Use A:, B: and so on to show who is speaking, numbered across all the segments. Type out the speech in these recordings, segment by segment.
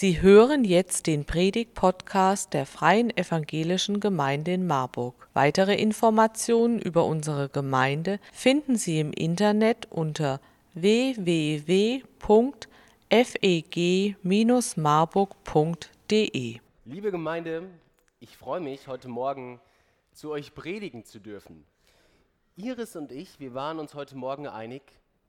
A: Sie hören jetzt den Predig-Podcast der Freien Evangelischen Gemeinde in Marburg. Weitere Informationen über unsere Gemeinde finden Sie im Internet unter www.feg-marburg.de.
B: Liebe Gemeinde, ich freue mich, heute Morgen zu euch predigen zu dürfen. Iris und ich, wir waren uns heute Morgen einig,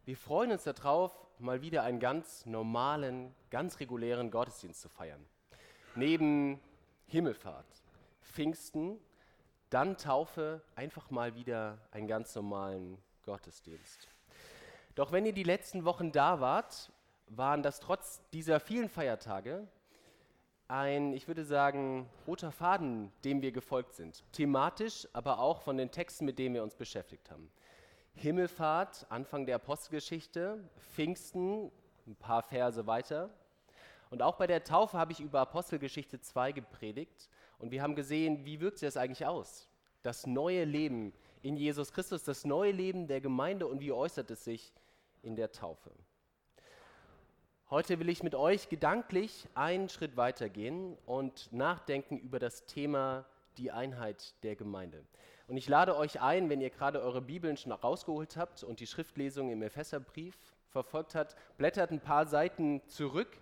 B: wir freuen uns darauf, mal wieder einen ganz normalen, ganz regulären Gottesdienst zu feiern. Neben Himmelfahrt, Pfingsten, dann Taufe, einfach mal wieder einen ganz normalen Gottesdienst. Doch wenn ihr die letzten Wochen da wart, waren das trotz dieser vielen Feiertage ein, ich würde sagen, roter Faden, dem wir gefolgt sind. Thematisch, aber auch von den Texten, mit denen wir uns beschäftigt haben. Himmelfahrt, Anfang der Apostelgeschichte, Pfingsten, ein paar Verse weiter. Und auch bei der Taufe habe ich über Apostelgeschichte 2 gepredigt und wir haben gesehen, wie wirkt sich das eigentlich aus? Das neue Leben in Jesus Christus, das neue Leben der Gemeinde und wie äußert es sich in der Taufe? Heute will ich mit euch gedanklich einen Schritt weitergehen und nachdenken über das Thema die Einheit der Gemeinde. Und ich lade euch ein, wenn ihr gerade eure Bibeln schon rausgeholt habt und die Schriftlesung im Epheserbrief verfolgt habt, blättert ein paar Seiten zurück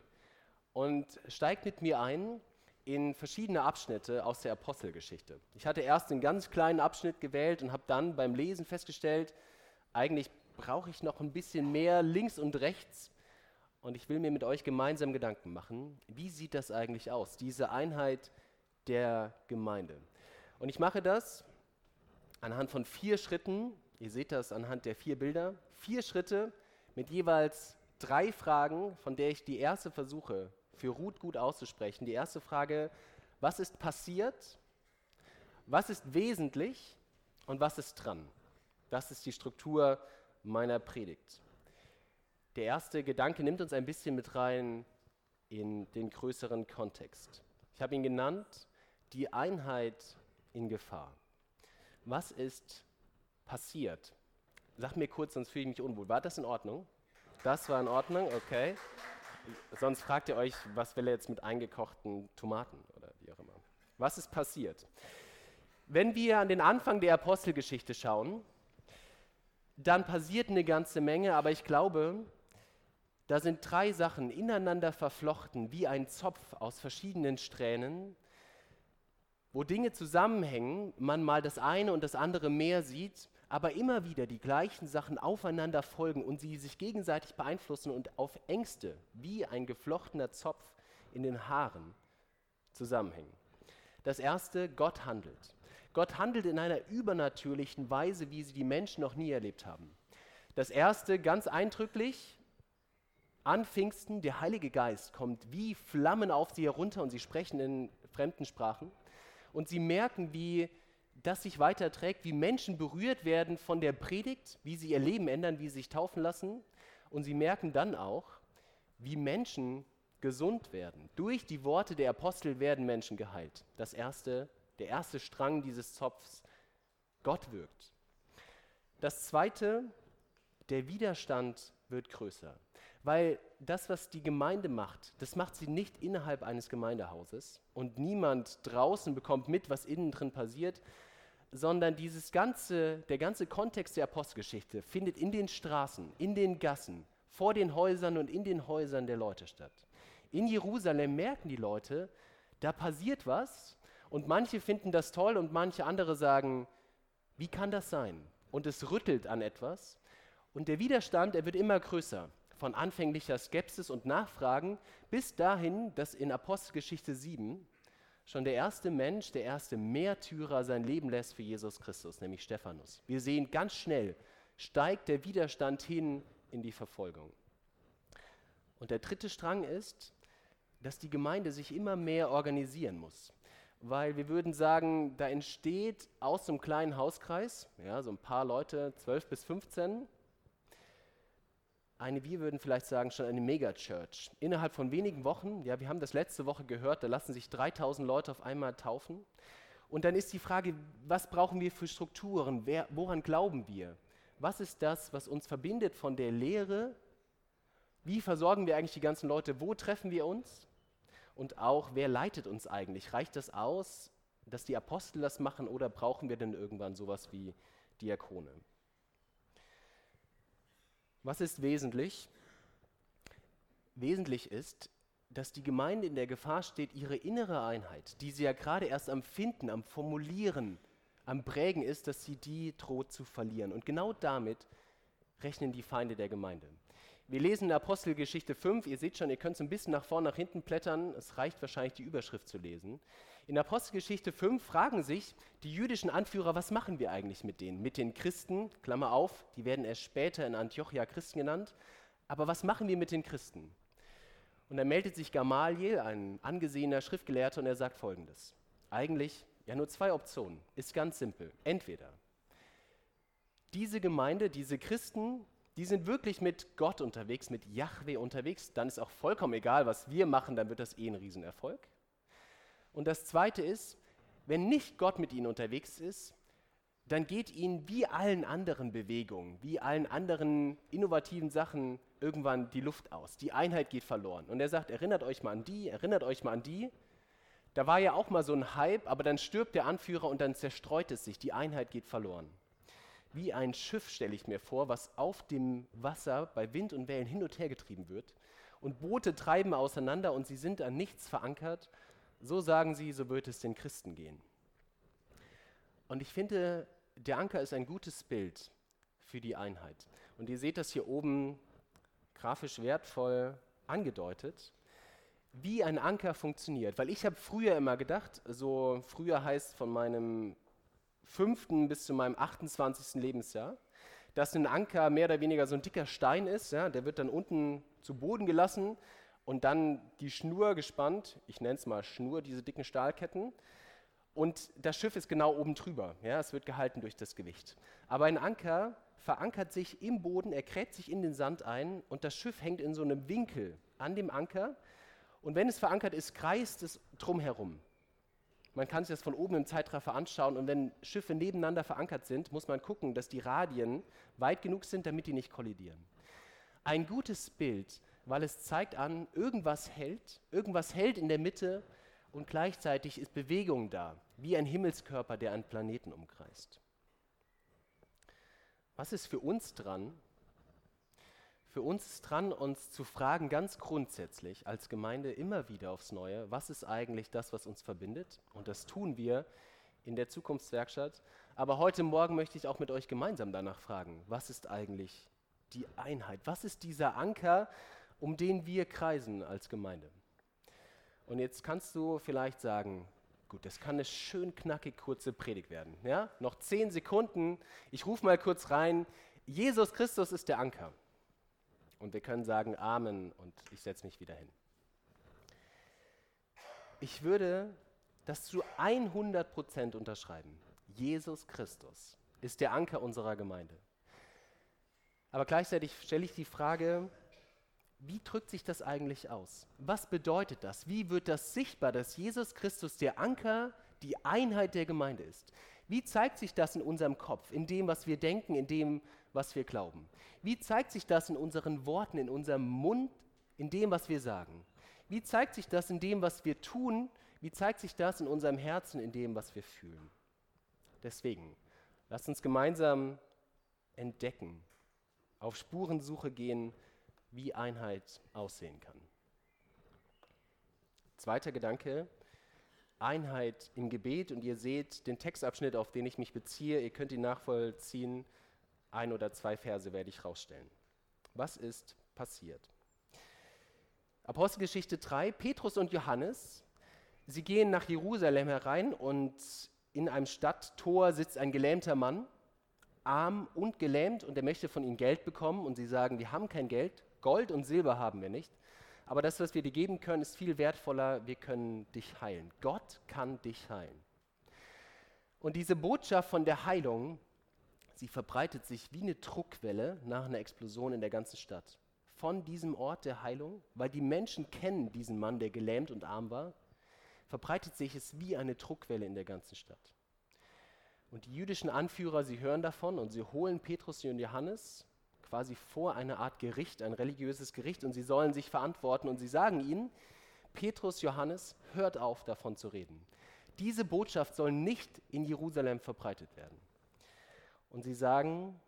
B: und steigt mit mir ein in verschiedene Abschnitte aus der Apostelgeschichte. Ich hatte erst einen ganz kleinen Abschnitt gewählt und habe dann beim Lesen festgestellt, eigentlich brauche ich noch ein bisschen mehr links und rechts. Und ich will mir mit euch gemeinsam Gedanken machen, wie sieht das eigentlich aus, diese Einheit der Gemeinde. Und ich mache das anhand von vier Schritten, ihr seht das anhand der vier Bilder, vier Schritte mit jeweils drei Fragen, von der ich die erste versuche, für Ruth gut auszusprechen. Die erste Frage, was ist passiert? Was ist wesentlich? Und was ist dran? Das ist die Struktur meiner Predigt. Der erste Gedanke nimmt uns ein bisschen mit rein in den größeren Kontext. Ich habe ihn genannt, die Einheit in Gefahr was ist passiert? Sag mir kurz, sonst fühle ich mich unwohl. War das in Ordnung? Das war in Ordnung, okay. Sonst fragt ihr euch, was will er jetzt mit eingekochten Tomaten oder wie auch immer. Was ist passiert? Wenn wir an den Anfang der Apostelgeschichte schauen, dann passiert eine ganze Menge, aber ich glaube, da sind drei Sachen ineinander verflochten, wie ein Zopf aus verschiedenen Strähnen, wo Dinge zusammenhängen, man mal das eine und das andere mehr sieht, aber immer wieder die gleichen Sachen aufeinander folgen und sie sich gegenseitig beeinflussen und auf Ängste wie ein geflochtener Zopf in den Haaren zusammenhängen. Das erste, Gott handelt. Gott handelt in einer übernatürlichen Weise, wie sie die Menschen noch nie erlebt haben. Das erste, ganz eindrücklich, an Pfingsten, der Heilige Geist kommt wie Flammen auf sie herunter und sie sprechen in fremden Sprachen und sie merken, wie das sich weiterträgt, wie Menschen berührt werden von der Predigt, wie sie ihr Leben ändern, wie sie sich taufen lassen. Und sie merken dann auch, wie Menschen gesund werden. Durch die Worte der Apostel werden Menschen geheilt. Das erste, der erste Strang dieses Zopfs, Gott wirkt. Das zweite, der Widerstand wird größer. Weil das, was die Gemeinde macht, das macht sie nicht innerhalb eines Gemeindehauses und niemand draußen bekommt mit, was innen drin passiert, sondern dieses ganze, der ganze Kontext der Apostelgeschichte findet in den Straßen, in den Gassen, vor den Häusern und in den Häusern der Leute statt. In Jerusalem merken die Leute, da passiert was und manche finden das toll und manche andere sagen, wie kann das sein? Und es rüttelt an etwas und der Widerstand, er wird immer größer von anfänglicher Skepsis und Nachfragen bis dahin, dass in Apostelgeschichte 7 schon der erste Mensch, der erste Märtyrer sein Leben lässt für Jesus Christus, nämlich Stephanus. Wir sehen ganz schnell, steigt der Widerstand hin in die Verfolgung. Und der dritte Strang ist, dass die Gemeinde sich immer mehr organisieren muss. Weil wir würden sagen, da entsteht aus einem kleinen Hauskreis, ja, so ein paar Leute, 12 bis 15, eine, wir würden vielleicht sagen, schon eine Megachurch. Innerhalb von wenigen Wochen, ja, wir haben das letzte Woche gehört, da lassen sich 3000 Leute auf einmal taufen. Und dann ist die Frage, was brauchen wir für Strukturen? Wer, woran glauben wir? Was ist das, was uns verbindet von der Lehre? Wie versorgen wir eigentlich die ganzen Leute? Wo treffen wir uns? Und auch, wer leitet uns eigentlich? Reicht das aus, dass die Apostel das machen oder brauchen wir denn irgendwann sowas wie Diakone? Was ist wesentlich? Wesentlich ist, dass die Gemeinde in der Gefahr steht, ihre innere Einheit, die sie ja gerade erst am Finden, am Formulieren, am Prägen ist, dass sie die droht zu verlieren. Und genau damit rechnen die Feinde der Gemeinde. Wir lesen in Apostelgeschichte 5, ihr seht schon, ihr könnt so ein bisschen nach vorne, nach hinten blättern, es reicht wahrscheinlich die Überschrift zu lesen. In Apostelgeschichte 5 fragen sich die jüdischen Anführer, was machen wir eigentlich mit denen? Mit den Christen, Klammer auf, die werden erst später in Antiochia Christen genannt, aber was machen wir mit den Christen? Und dann meldet sich Gamaliel, ein angesehener Schriftgelehrter, und er sagt folgendes. Eigentlich ja nur zwei Optionen, ist ganz simpel. Entweder diese Gemeinde, diese Christen, die sind wirklich mit Gott unterwegs, mit Yahweh unterwegs, dann ist auch vollkommen egal, was wir machen, dann wird das eh ein Riesenerfolg. Und das Zweite ist, wenn nicht Gott mit ihnen unterwegs ist, dann geht ihnen wie allen anderen Bewegungen, wie allen anderen innovativen Sachen irgendwann die Luft aus. Die Einheit geht verloren. Und er sagt, erinnert euch mal an die, erinnert euch mal an die. Da war ja auch mal so ein Hype, aber dann stirbt der Anführer und dann zerstreut es sich. Die Einheit geht verloren wie ein Schiff, stelle ich mir vor, was auf dem Wasser bei Wind und Wellen hin und her getrieben wird. Und Boote treiben auseinander und sie sind an nichts verankert. So sagen sie, so wird es den Christen gehen. Und ich finde, der Anker ist ein gutes Bild für die Einheit. Und ihr seht das hier oben grafisch wertvoll angedeutet, wie ein Anker funktioniert. Weil ich habe früher immer gedacht, so früher heißt von meinem fünften bis zu meinem 28. Lebensjahr, dass ein Anker mehr oder weniger so ein dicker Stein ist, ja, der wird dann unten zu Boden gelassen und dann die Schnur gespannt, ich nenne es mal Schnur, diese dicken Stahlketten, und das Schiff ist genau oben drüber, ja, es wird gehalten durch das Gewicht. Aber ein Anker verankert sich im Boden, er kräht sich in den Sand ein und das Schiff hängt in so einem Winkel an dem Anker und wenn es verankert ist, kreist es drumherum. Man kann sich das von oben im Zeitraffer anschauen und wenn Schiffe nebeneinander verankert sind, muss man gucken, dass die Radien weit genug sind, damit die nicht kollidieren. Ein gutes Bild, weil es zeigt an, irgendwas hält, irgendwas hält in der Mitte und gleichzeitig ist Bewegung da, wie ein Himmelskörper, der einen Planeten umkreist. Was ist für uns dran, für uns ist dran, uns zu fragen, ganz grundsätzlich als Gemeinde immer wieder aufs Neue, was ist eigentlich das, was uns verbindet? Und das tun wir in der Zukunftswerkstatt. Aber heute Morgen möchte ich auch mit euch gemeinsam danach fragen, was ist eigentlich die Einheit? Was ist dieser Anker, um den wir kreisen als Gemeinde? Und jetzt kannst du vielleicht sagen, gut, das kann eine schön knackig kurze Predigt werden. Ja? Noch zehn Sekunden, ich rufe mal kurz rein, Jesus Christus ist der Anker. Und wir können sagen Amen und ich setze mich wieder hin. Ich würde das zu 100% unterschreiben. Jesus Christus ist der Anker unserer Gemeinde. Aber gleichzeitig stelle ich die Frage, wie drückt sich das eigentlich aus? Was bedeutet das? Wie wird das sichtbar, dass Jesus Christus der Anker, die Einheit der Gemeinde ist? Wie zeigt sich das in unserem Kopf, in dem, was wir denken, in dem, was wir glauben? Wie zeigt sich das in unseren Worten, in unserem Mund, in dem, was wir sagen? Wie zeigt sich das in dem, was wir tun? Wie zeigt sich das in unserem Herzen, in dem, was wir fühlen? Deswegen, lasst uns gemeinsam entdecken, auf Spurensuche gehen, wie Einheit aussehen kann. Zweiter Gedanke, Einheit im Gebet und ihr seht den Textabschnitt, auf den ich mich beziehe. Ihr könnt ihn nachvollziehen. Ein oder zwei Verse werde ich rausstellen. Was ist passiert? Apostelgeschichte 3, Petrus und Johannes, sie gehen nach Jerusalem herein und in einem Stadttor sitzt ein gelähmter Mann, arm und gelähmt und er möchte von ihnen Geld bekommen und sie sagen, wir haben kein Geld, Gold und Silber haben wir nicht. Aber das, was wir dir geben können, ist viel wertvoller. Wir können dich heilen. Gott kann dich heilen. Und diese Botschaft von der Heilung, sie verbreitet sich wie eine Druckwelle nach einer Explosion in der ganzen Stadt. Von diesem Ort der Heilung, weil die Menschen kennen diesen Mann, der gelähmt und arm war, verbreitet sich es wie eine Druckwelle in der ganzen Stadt. Und die jüdischen Anführer, sie hören davon und sie holen Petrus und Johannes quasi vor eine Art Gericht, ein religiöses Gericht, und sie sollen sich verantworten und sie sagen ihnen, Petrus, Johannes, hört auf davon zu reden. Diese Botschaft soll nicht in Jerusalem verbreitet werden. Und sie sagen,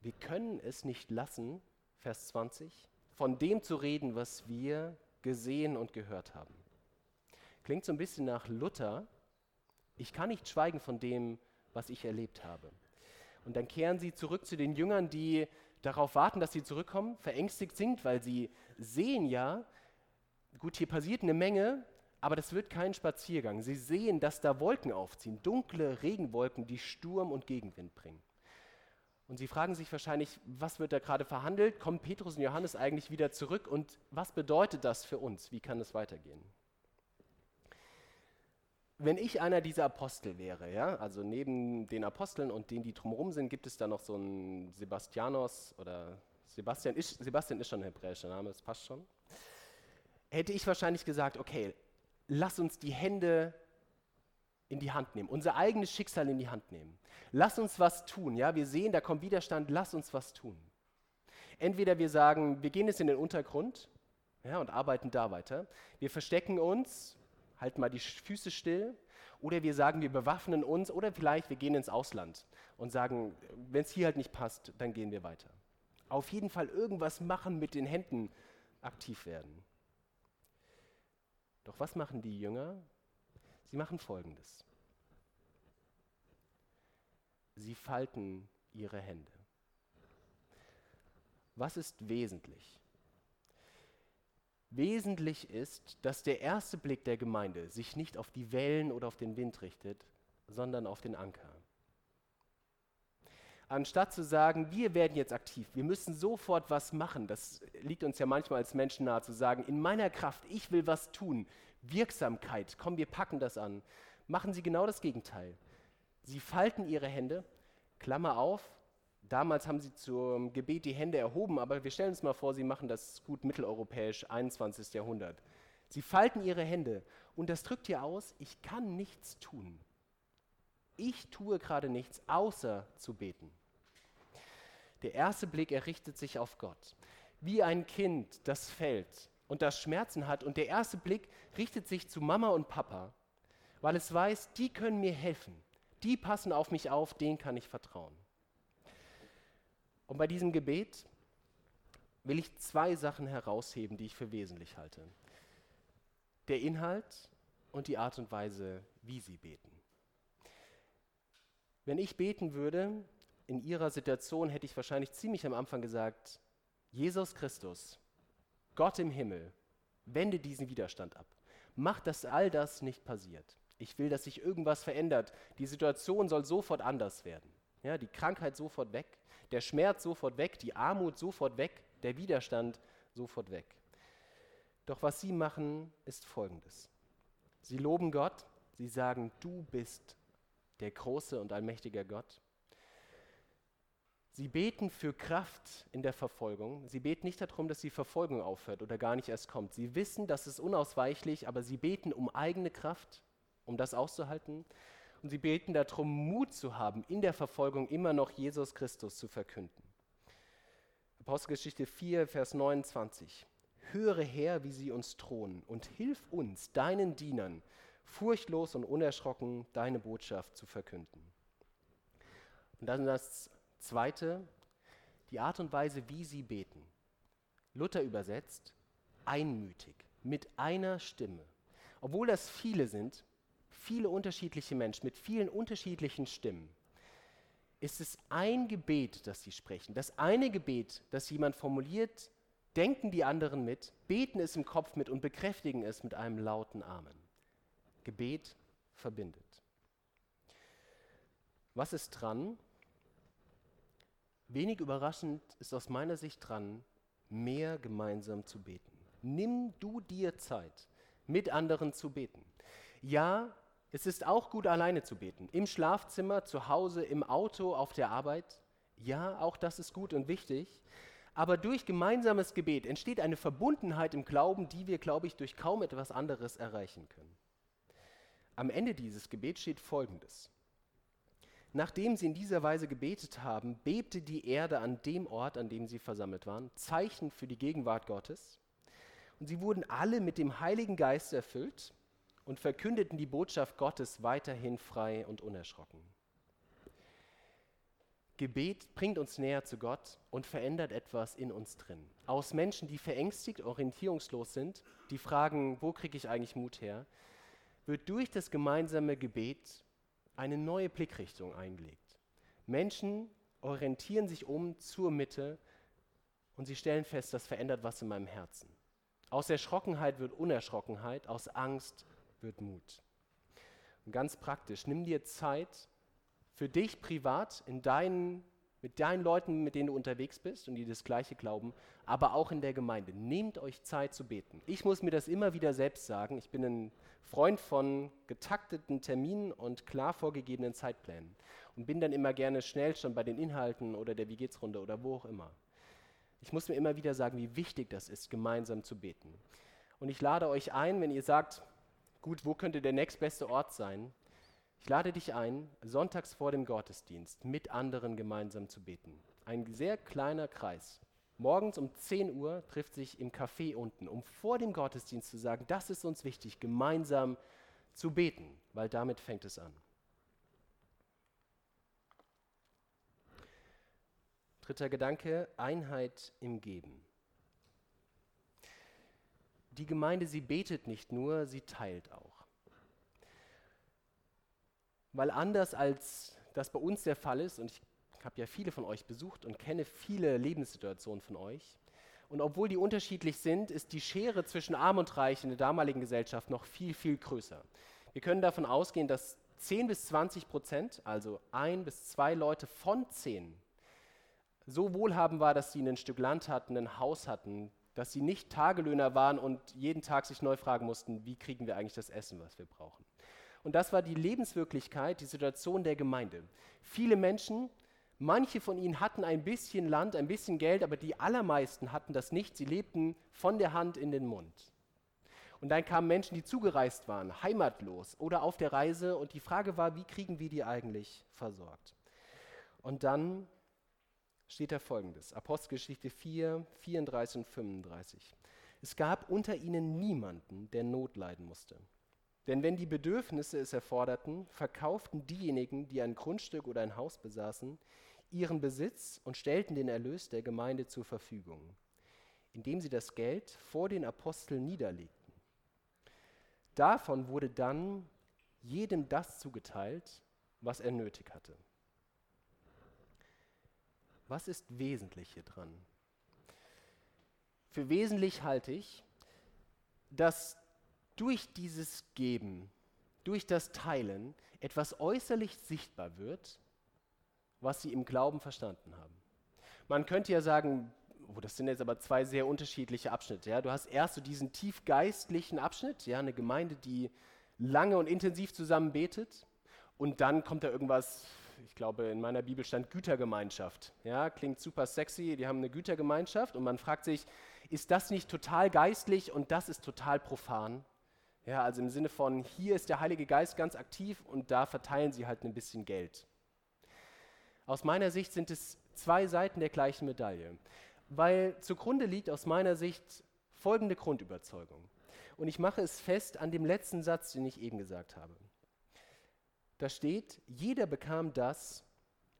B: wir können es nicht lassen, Vers 20, von dem zu reden, was wir gesehen und gehört haben. Klingt so ein bisschen nach Luther. Ich kann nicht schweigen von dem, was ich erlebt habe. Und dann kehren sie zurück zu den Jüngern, die darauf warten, dass sie zurückkommen, verängstigt sind, weil sie sehen ja, gut, hier passiert eine Menge, aber das wird kein Spaziergang. Sie sehen, dass da Wolken aufziehen, dunkle Regenwolken, die Sturm und Gegenwind bringen. Und sie fragen sich wahrscheinlich, was wird da gerade verhandelt? Kommen Petrus und Johannes eigentlich wieder zurück? Und was bedeutet das für uns? Wie kann es weitergehen? Wenn ich einer dieser Apostel wäre, ja, also neben den Aposteln und denen, die drumherum sind, gibt es da noch so einen Sebastianos oder Sebastian ist, Sebastian ist schon ein hebräischer Name, das passt schon. Hätte ich wahrscheinlich gesagt, okay, lass uns die Hände in die Hand nehmen, unser eigenes Schicksal in die Hand nehmen. Lass uns was tun. Ja, wir sehen, da kommt Widerstand, lass uns was tun. Entweder wir sagen, wir gehen jetzt in den Untergrund ja, und arbeiten da weiter. Wir verstecken uns, halten mal die Füße still. Oder wir sagen, wir bewaffnen uns. Oder vielleicht wir gehen ins Ausland und sagen, wenn es hier halt nicht passt, dann gehen wir weiter. Auf jeden Fall irgendwas machen, mit den Händen aktiv werden. Doch was machen die Jünger? Sie machen Folgendes. Sie falten ihre Hände. Was ist wesentlich? Wesentlich ist, dass der erste Blick der Gemeinde sich nicht auf die Wellen oder auf den Wind richtet, sondern auf den Anker. Anstatt zu sagen, wir werden jetzt aktiv, wir müssen sofort was machen, das liegt uns ja manchmal als Menschen nahe, zu sagen, in meiner Kraft, ich will was tun, Wirksamkeit, komm, wir packen das an, machen sie genau das Gegenteil. Sie falten ihre Hände, Klammer auf, damals haben sie zum Gebet die Hände erhoben, aber wir stellen uns mal vor, sie machen das gut mitteleuropäisch, 21. Jahrhundert. Sie falten ihre Hände und das drückt ja aus, ich kann nichts tun. Ich tue gerade nichts, außer zu beten. Der erste Blick errichtet sich auf Gott. Wie ein Kind, das fällt, und das Schmerzen hat. Und der erste Blick richtet sich zu Mama und Papa, weil es weiß, die können mir helfen. Die passen auf mich auf, denen kann ich vertrauen. Und bei diesem Gebet will ich zwei Sachen herausheben, die ich für wesentlich halte. Der Inhalt und die Art und Weise, wie sie beten. Wenn ich beten würde, in Ihrer Situation hätte ich wahrscheinlich ziemlich am Anfang gesagt, Jesus Christus, Gott im Himmel, wende diesen Widerstand ab. Mach, dass all das nicht passiert. Ich will, dass sich irgendwas verändert. Die Situation soll sofort anders werden. Ja, die Krankheit sofort weg, der Schmerz sofort weg, die Armut sofort weg, der Widerstand sofort weg. Doch was sie machen, ist Folgendes. Sie loben Gott, sie sagen, du bist der große und allmächtige Gott. Sie beten für Kraft in der Verfolgung. Sie beten nicht darum, dass die Verfolgung aufhört oder gar nicht erst kommt. Sie wissen, das ist unausweichlich, aber sie beten um eigene Kraft, um das auszuhalten. Und sie beten darum, Mut zu haben, in der Verfolgung immer noch Jesus Christus zu verkünden. Apostelgeschichte 4, Vers 29. Höre her, wie sie uns drohen, und hilf uns, deinen Dienern, furchtlos und unerschrocken deine Botschaft zu verkünden. Und dann das Zweite, die Art und Weise, wie sie beten. Luther übersetzt, einmütig, mit einer Stimme. Obwohl das viele sind, viele unterschiedliche Menschen mit vielen unterschiedlichen Stimmen, ist es ein Gebet, das sie sprechen. Das eine Gebet, das jemand formuliert, denken die anderen mit, beten es im Kopf mit und bekräftigen es mit einem lauten Amen. Gebet verbindet. Was ist dran? Wenig überraschend ist aus meiner Sicht dran, mehr gemeinsam zu beten. Nimm du dir Zeit, mit anderen zu beten. Ja, es ist auch gut, alleine zu beten. Im Schlafzimmer, zu Hause, im Auto, auf der Arbeit. Ja, auch das ist gut und wichtig. Aber durch gemeinsames Gebet entsteht eine Verbundenheit im Glauben, die wir, glaube ich, durch kaum etwas anderes erreichen können. Am Ende dieses Gebets steht Folgendes. Nachdem sie in dieser Weise gebetet haben, bebte die Erde an dem Ort, an dem sie versammelt waren, Zeichen für die Gegenwart Gottes. Und sie wurden alle mit dem Heiligen Geist erfüllt und verkündeten die Botschaft Gottes weiterhin frei und unerschrocken. Gebet bringt uns näher zu Gott und verändert etwas in uns drin. Aus Menschen, die verängstigt, orientierungslos sind, die fragen, wo kriege ich eigentlich Mut her, wird durch das gemeinsame Gebet eine neue Blickrichtung eingelegt. Menschen orientieren sich um zur Mitte und sie stellen fest, das verändert was in meinem Herzen. Aus Erschrockenheit wird Unerschrockenheit, aus Angst wird Mut. Und ganz praktisch, nimm dir Zeit für dich privat, in deinen, mit deinen Leuten, mit denen du unterwegs bist und die das Gleiche glauben, aber auch in der Gemeinde. Nehmt euch Zeit zu beten. Ich muss mir das immer wieder selbst sagen. Ich bin ein Freund von getakteten Terminen und klar vorgegebenen Zeitplänen und bin dann immer gerne schnell schon bei den Inhalten oder der Wie geht's Runde oder wo auch immer. Ich muss mir immer wieder sagen, wie wichtig das ist, gemeinsam zu beten. Und ich lade euch ein, wenn ihr sagt, gut, wo könnte der nächstbeste Ort sein? Ich lade dich ein, sonntags vor dem Gottesdienst mit anderen gemeinsam zu beten. Ein sehr kleiner Kreis. Morgens um 10 Uhr trifft sich im Café unten, um vor dem Gottesdienst zu sagen, das ist uns wichtig, gemeinsam zu beten, weil damit fängt es an. Dritter Gedanke, Einheit im Geben. Die Gemeinde, sie betet nicht nur, sie teilt auch. Weil anders als das bei uns der Fall ist, und ich habe ja viele von euch besucht und kenne viele Lebenssituationen von euch, und obwohl die unterschiedlich sind, ist die Schere zwischen Arm und Reich in der damaligen Gesellschaft noch viel, viel größer. Wir können davon ausgehen, dass 10 bis 20 Prozent, also ein bis zwei Leute von zehn, so wohlhabend war, dass sie ein Stück Land hatten, ein Haus hatten, dass sie nicht Tagelöhner waren und jeden Tag sich neu fragen mussten, wie kriegen wir eigentlich das Essen, was wir brauchen. Und das war die Lebenswirklichkeit, die Situation der Gemeinde. Viele Menschen, manche von ihnen hatten ein bisschen Land, ein bisschen Geld, aber die allermeisten hatten das nicht. Sie lebten von der Hand in den Mund. Und dann kamen Menschen, die zugereist waren, heimatlos oder auf der Reise. Und die Frage war, wie kriegen wir die eigentlich versorgt? Und dann steht da folgendes: Apostelgeschichte 4, 34 und 35. Es gab unter ihnen niemanden, der Not leiden musste. Denn wenn die Bedürfnisse es erforderten, verkauften diejenigen, die ein Grundstück oder ein Haus besaßen, ihren Besitz und stellten den Erlös der Gemeinde zur Verfügung, indem sie das Geld vor den Aposteln niederlegten. Davon wurde dann jedem das zugeteilt, was er nötig hatte. Was ist wesentlich hier dran? Für wesentlich halte ich, dass durch dieses Geben, durch das Teilen etwas äußerlich sichtbar wird, was sie im Glauben verstanden haben. Man könnte ja sagen, oh, das sind jetzt aber zwei sehr unterschiedliche Abschnitte. Ja? Du hast erst so diesen tiefgeistlichen Abschnitt, ja, eine Gemeinde, die lange und intensiv zusammen betet, und dann kommt da irgendwas ich glaube, in meiner Bibel stand Gütergemeinschaft. Ja, klingt super sexy, die haben eine Gütergemeinschaft und man fragt sich, ist das nicht total geistlich und das ist total profan? Ja, also im Sinne von, hier ist der Heilige Geist ganz aktiv und da verteilen sie halt ein bisschen Geld. Aus meiner Sicht sind es zwei Seiten der gleichen Medaille, weil zugrunde liegt aus meiner Sicht folgende Grundüberzeugung. Und ich mache es fest an dem letzten Satz, den ich eben gesagt habe da steht, jeder bekam das,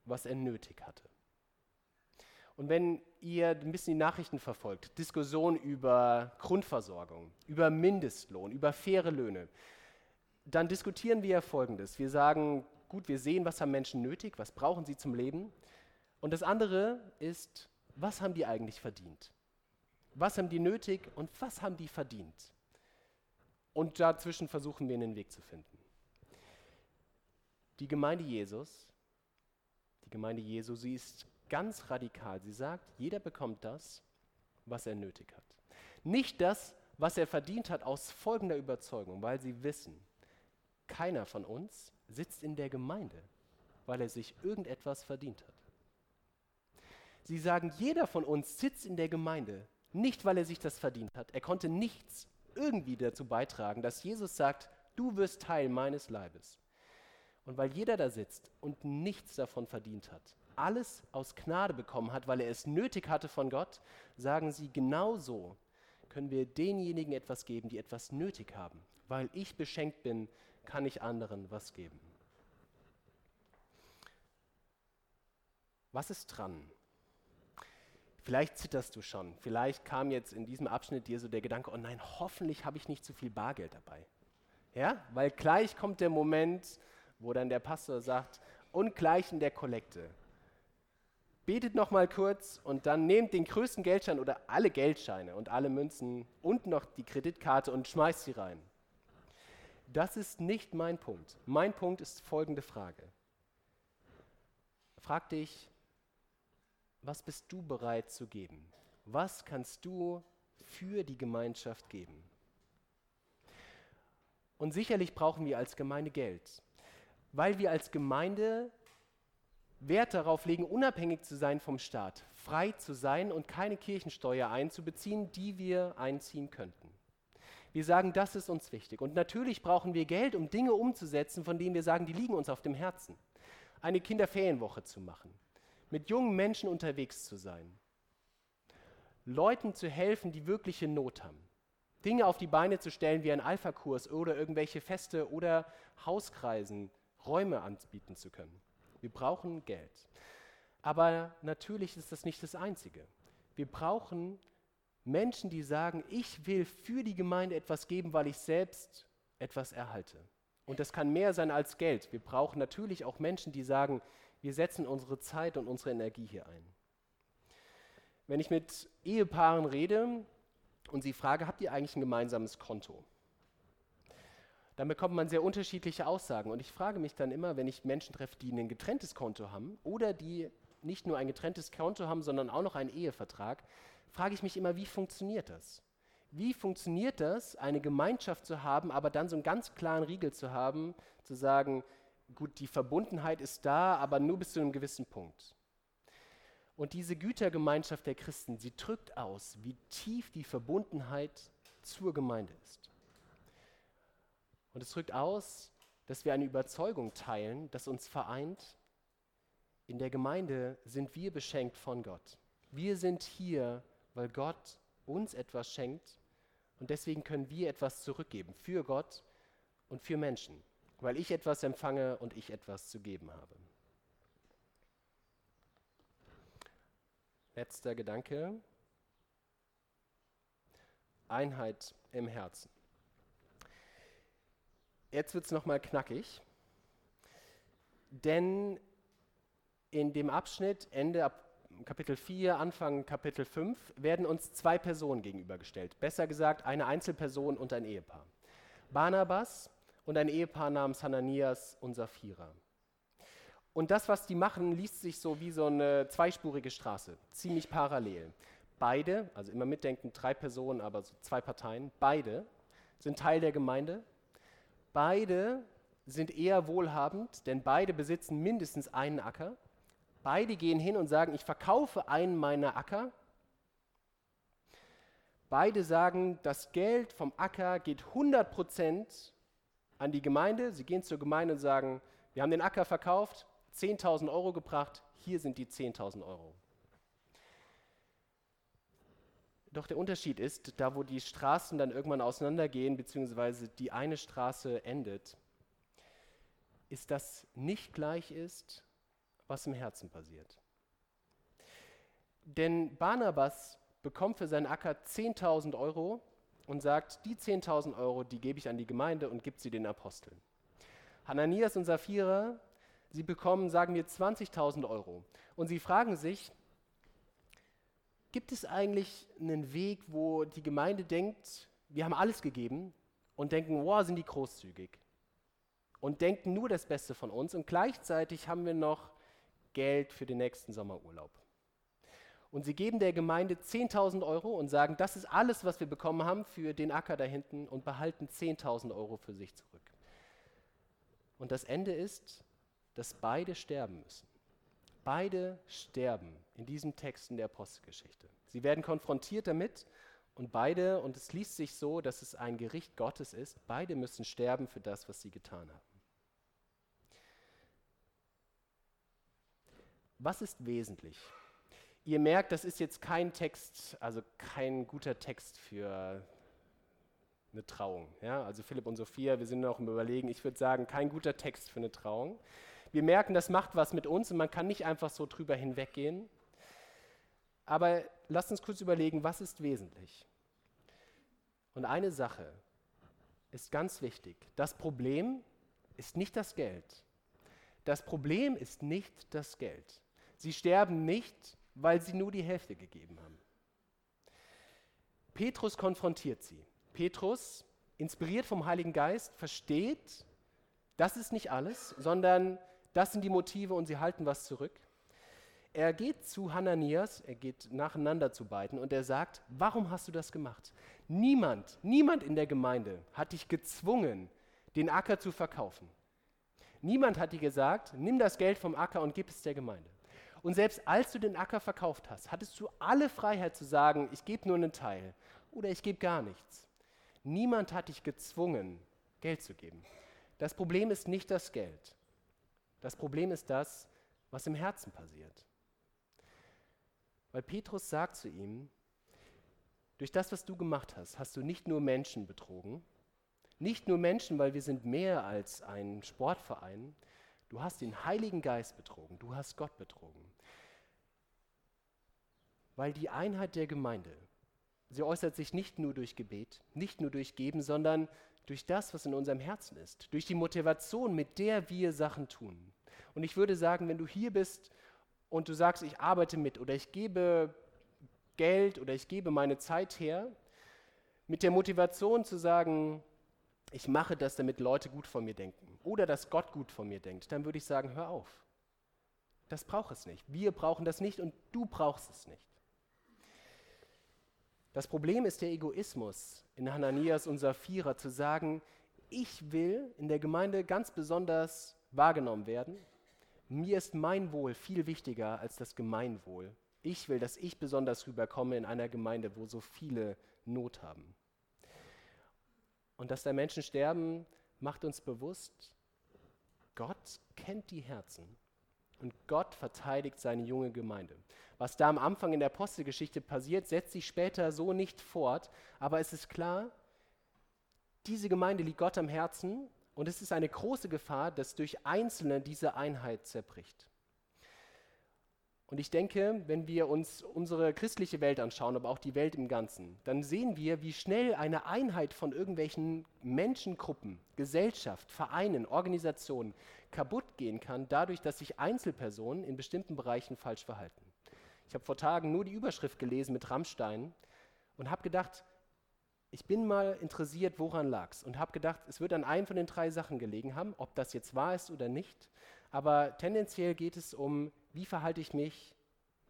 B: was er nötig hatte. Und wenn ihr ein bisschen die Nachrichten verfolgt, Diskussionen über Grundversorgung, über Mindestlohn, über faire Löhne, dann diskutieren wir ja Folgendes. Wir sagen, gut, wir sehen, was haben Menschen nötig, was brauchen sie zum Leben. Und das andere ist, was haben die eigentlich verdient? Was haben die nötig und was haben die verdient? Und dazwischen versuchen wir einen Weg zu finden. Die Gemeinde Jesus, die Gemeinde Jesu, sie ist ganz radikal. Sie sagt, jeder bekommt das, was er nötig hat. Nicht das, was er verdient hat, aus folgender Überzeugung, weil sie wissen, keiner von uns sitzt in der Gemeinde, weil er sich irgendetwas verdient hat. Sie sagen, jeder von uns sitzt in der Gemeinde, nicht weil er sich das verdient hat. Er konnte nichts irgendwie dazu beitragen, dass Jesus sagt, du wirst Teil meines Leibes. Und weil jeder da sitzt und nichts davon verdient hat, alles aus Gnade bekommen hat, weil er es nötig hatte von Gott, sagen sie, genau so können wir denjenigen etwas geben, die etwas nötig haben. Weil ich beschenkt bin, kann ich anderen was geben. Was ist dran? Vielleicht zitterst du schon. Vielleicht kam jetzt in diesem Abschnitt dir so der Gedanke, oh nein, hoffentlich habe ich nicht zu viel Bargeld dabei. Ja, weil gleich kommt der Moment, wo dann der Pastor sagt, und gleich in der Kollekte. Betet noch mal kurz und dann nehmt den größten Geldschein oder alle Geldscheine und alle Münzen und noch die Kreditkarte und schmeißt sie rein. Das ist nicht mein Punkt. Mein Punkt ist folgende Frage. Frag dich, was bist du bereit zu geben? Was kannst du für die Gemeinschaft geben? Und sicherlich brauchen wir als Gemeinde Geld, weil wir als Gemeinde Wert darauf legen, unabhängig zu sein vom Staat, frei zu sein und keine Kirchensteuer einzubeziehen, die wir einziehen könnten. Wir sagen, das ist uns wichtig. Und natürlich brauchen wir Geld, um Dinge umzusetzen, von denen wir sagen, die liegen uns auf dem Herzen. Eine Kinderferienwoche zu machen, mit jungen Menschen unterwegs zu sein, Leuten zu helfen, die wirkliche Not haben, Dinge auf die Beine zu stellen wie ein Alpha-Kurs oder irgendwelche Feste oder Hauskreisen, Räume anbieten zu können. Wir brauchen Geld. Aber natürlich ist das nicht das Einzige. Wir brauchen Menschen, die sagen, ich will für die Gemeinde etwas geben, weil ich selbst etwas erhalte. Und das kann mehr sein als Geld. Wir brauchen natürlich auch Menschen, die sagen, wir setzen unsere Zeit und unsere Energie hier ein. Wenn ich mit Ehepaaren rede und sie frage, habt ihr eigentlich ein gemeinsames Konto? Dann bekommt man sehr unterschiedliche Aussagen. Und ich frage mich dann immer, wenn ich Menschen treffe, die ein getrenntes Konto haben oder die nicht nur ein getrenntes Konto haben, sondern auch noch einen Ehevertrag, frage ich mich immer, wie funktioniert das? Wie funktioniert das, eine Gemeinschaft zu haben, aber dann so einen ganz klaren Riegel zu haben, zu sagen, gut, die Verbundenheit ist da, aber nur bis zu einem gewissen Punkt. Und diese Gütergemeinschaft der Christen, sie drückt aus, wie tief die Verbundenheit zur Gemeinde ist. Und es drückt aus, dass wir eine Überzeugung teilen, das uns vereint. In der Gemeinde sind wir beschenkt von Gott. Wir sind hier, weil Gott uns etwas schenkt und deswegen können wir etwas zurückgeben für Gott und für Menschen weil ich etwas empfange und ich etwas zu geben habe. Letzter Gedanke. Einheit im Herzen. Jetzt wird es nochmal knackig, denn in dem Abschnitt Ende ab Kapitel 4, Anfang Kapitel 5 werden uns zwei Personen gegenübergestellt. Besser gesagt, eine Einzelperson und ein Ehepaar. Barnabas und ein Ehepaar namens Hananias und Sapphira. Und das, was die machen, liest sich so wie so eine zweispurige Straße, ziemlich parallel. Beide, also immer mitdenken, drei Personen, aber so zwei Parteien, beide sind Teil der Gemeinde. Beide sind eher wohlhabend, denn beide besitzen mindestens einen Acker. Beide gehen hin und sagen, ich verkaufe einen meiner Acker. Beide sagen, das Geld vom Acker geht 100 Prozent an die Gemeinde. Sie gehen zur Gemeinde und sagen, wir haben den Acker verkauft, 10.000 Euro gebracht, hier sind die 10.000 Euro. Doch der Unterschied ist, da wo die Straßen dann irgendwann auseinandergehen, beziehungsweise die eine Straße endet, ist das nicht gleich ist, was im Herzen passiert. Denn Barnabas bekommt für seinen Acker 10.000 Euro und sagt, die 10.000 Euro, die gebe ich an die Gemeinde und gibt sie den Aposteln. Hananias und Sapphira, sie bekommen, sagen wir, 20.000 Euro. Und sie fragen sich, gibt es eigentlich einen Weg, wo die Gemeinde denkt, wir haben alles gegeben und denken, wow, sind die großzügig. Und denken nur das Beste von uns und gleichzeitig haben wir noch Geld für den nächsten Sommerurlaub und sie geben der Gemeinde 10.000 Euro und sagen, das ist alles, was wir bekommen haben für den Acker da hinten und behalten 10.000 Euro für sich zurück. Und das Ende ist, dass beide sterben müssen. Beide sterben in diesem Text in der Apostelgeschichte. Sie werden konfrontiert damit und beide, und es liest sich so, dass es ein Gericht Gottes ist, beide müssen sterben für das, was sie getan haben. Was ist wesentlich? Ihr merkt, das ist jetzt kein Text, also kein guter Text für eine Trauung. Ja? Also Philipp und Sophia, wir sind noch im Überlegen. Ich würde sagen, kein guter Text für eine Trauung. Wir merken, das macht was mit uns und man kann nicht einfach so drüber hinweggehen. Aber lasst uns kurz überlegen, was ist wesentlich? Und eine Sache ist ganz wichtig. Das Problem ist nicht das Geld. Das Problem ist nicht das Geld. Sie sterben nicht, weil sie nur die Hälfte gegeben haben. Petrus konfrontiert sie. Petrus, inspiriert vom Heiligen Geist, versteht, das ist nicht alles, sondern das sind die Motive und sie halten was zurück. Er geht zu Hananias, er geht nacheinander zu beiden und er sagt, warum hast du das gemacht? Niemand, niemand in der Gemeinde hat dich gezwungen, den Acker zu verkaufen. Niemand hat dir gesagt, nimm das Geld vom Acker und gib es der Gemeinde. Und selbst als du den Acker verkauft hast, hattest du alle Freiheit zu sagen, ich gebe nur einen Teil oder ich gebe gar nichts. Niemand hat dich gezwungen, Geld zu geben. Das Problem ist nicht das Geld. Das Problem ist das, was im Herzen passiert. Weil Petrus sagt zu ihm, durch das, was du gemacht hast, hast du nicht nur Menschen betrogen, nicht nur Menschen, weil wir sind mehr als ein Sportverein, du hast den Heiligen Geist betrogen, du hast Gott betrogen. Weil die Einheit der Gemeinde, sie äußert sich nicht nur durch Gebet, nicht nur durch Geben, sondern durch das, was in unserem Herzen ist, durch die Motivation, mit der wir Sachen tun. Und ich würde sagen, wenn du hier bist und du sagst, ich arbeite mit oder ich gebe Geld oder ich gebe meine Zeit her, mit der Motivation zu sagen, ich mache das, damit Leute gut von mir denken oder dass Gott gut von mir denkt, dann würde ich sagen, hör auf. Das braucht es nicht. Wir brauchen das nicht und du brauchst es nicht. Das Problem ist der Egoismus in Hananias und Sapphira zu sagen, ich will in der Gemeinde ganz besonders wahrgenommen werden. Mir ist mein Wohl viel wichtiger als das Gemeinwohl. Ich will, dass ich besonders rüberkomme in einer Gemeinde, wo so viele Not haben. Und dass da Menschen sterben, macht uns bewusst, Gott kennt die Herzen und Gott verteidigt seine junge Gemeinde. Was da am Anfang in der Apostelgeschichte passiert, setzt sich später so nicht fort, aber es ist klar, diese Gemeinde liegt Gott am Herzen und es ist eine große Gefahr, dass durch Einzelne diese Einheit zerbricht. Und ich denke, wenn wir uns unsere christliche Welt anschauen, aber auch die Welt im Ganzen, dann sehen wir, wie schnell eine Einheit von irgendwelchen Menschengruppen, Gesellschaft, Vereinen, Organisationen kaputt gehen kann, dadurch, dass sich Einzelpersonen in bestimmten Bereichen falsch verhalten. Ich habe vor Tagen nur die Überschrift gelesen mit Rammstein und habe gedacht, ich bin mal interessiert, woran lag es und habe gedacht, es wird an einem von den drei Sachen gelegen haben, ob das jetzt wahr ist oder nicht. Aber tendenziell geht es um, wie verhalte ich mich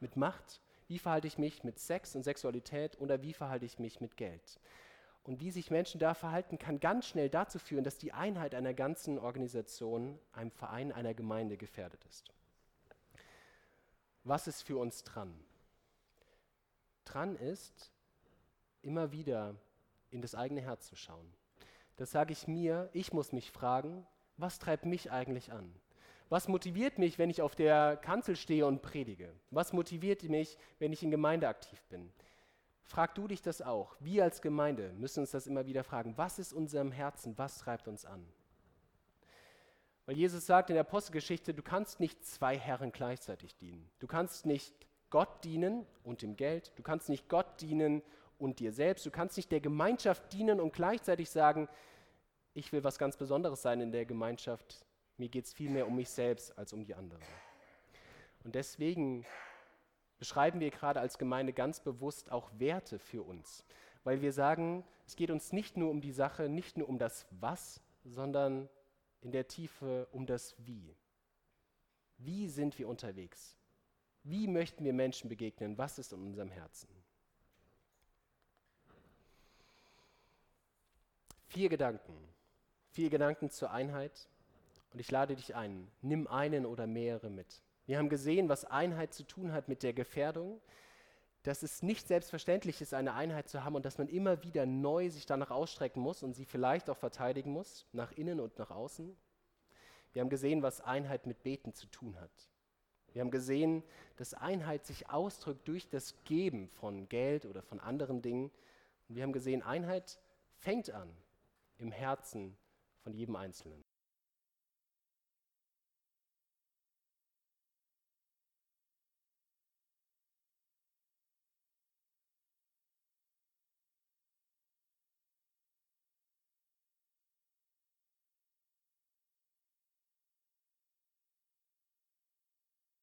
B: mit Macht, wie verhalte ich mich mit Sex und Sexualität oder wie verhalte ich mich mit Geld. Und wie sich Menschen da verhalten, kann ganz schnell dazu führen, dass die Einheit einer ganzen Organisation, einem Verein, einer Gemeinde gefährdet ist. Was ist für uns dran? Dran ist, immer wieder in das eigene Herz zu schauen. Das sage ich mir, ich muss mich fragen, was treibt mich eigentlich an? Was motiviert mich, wenn ich auf der Kanzel stehe und predige? Was motiviert mich, wenn ich in Gemeinde aktiv bin? Frag du dich das auch. Wir als Gemeinde müssen uns das immer wieder fragen. Was ist unserem Herzen? Was treibt uns an? Weil Jesus sagt in der Apostelgeschichte, du kannst nicht zwei Herren gleichzeitig dienen. Du kannst nicht Gott dienen und dem Geld. Du kannst nicht Gott dienen und dir selbst. Du kannst nicht der Gemeinschaft dienen und gleichzeitig sagen, ich will was ganz Besonderes sein in der Gemeinschaft. Mir geht es viel mehr um mich selbst als um die anderen. Und deswegen beschreiben wir gerade als Gemeinde ganz bewusst auch Werte für uns, weil wir sagen, es geht uns nicht nur um die Sache, nicht nur um das Was, sondern in der Tiefe um das Wie. Wie sind wir unterwegs? Wie möchten wir Menschen begegnen? Was ist in unserem Herzen? Vier Gedanken. Vier Gedanken zur Einheit. Und ich lade dich ein, nimm einen oder mehrere mit. Wir haben gesehen, was Einheit zu tun hat mit der Gefährdung, dass es nicht selbstverständlich ist, eine Einheit zu haben und dass man immer wieder neu sich danach ausstrecken muss und sie vielleicht auch verteidigen muss, nach innen und nach außen. Wir haben gesehen, was Einheit mit Beten zu tun hat. Wir haben gesehen, dass Einheit sich ausdrückt durch das Geben von Geld oder von anderen Dingen. Und wir haben gesehen, Einheit fängt an im Herzen von jedem Einzelnen.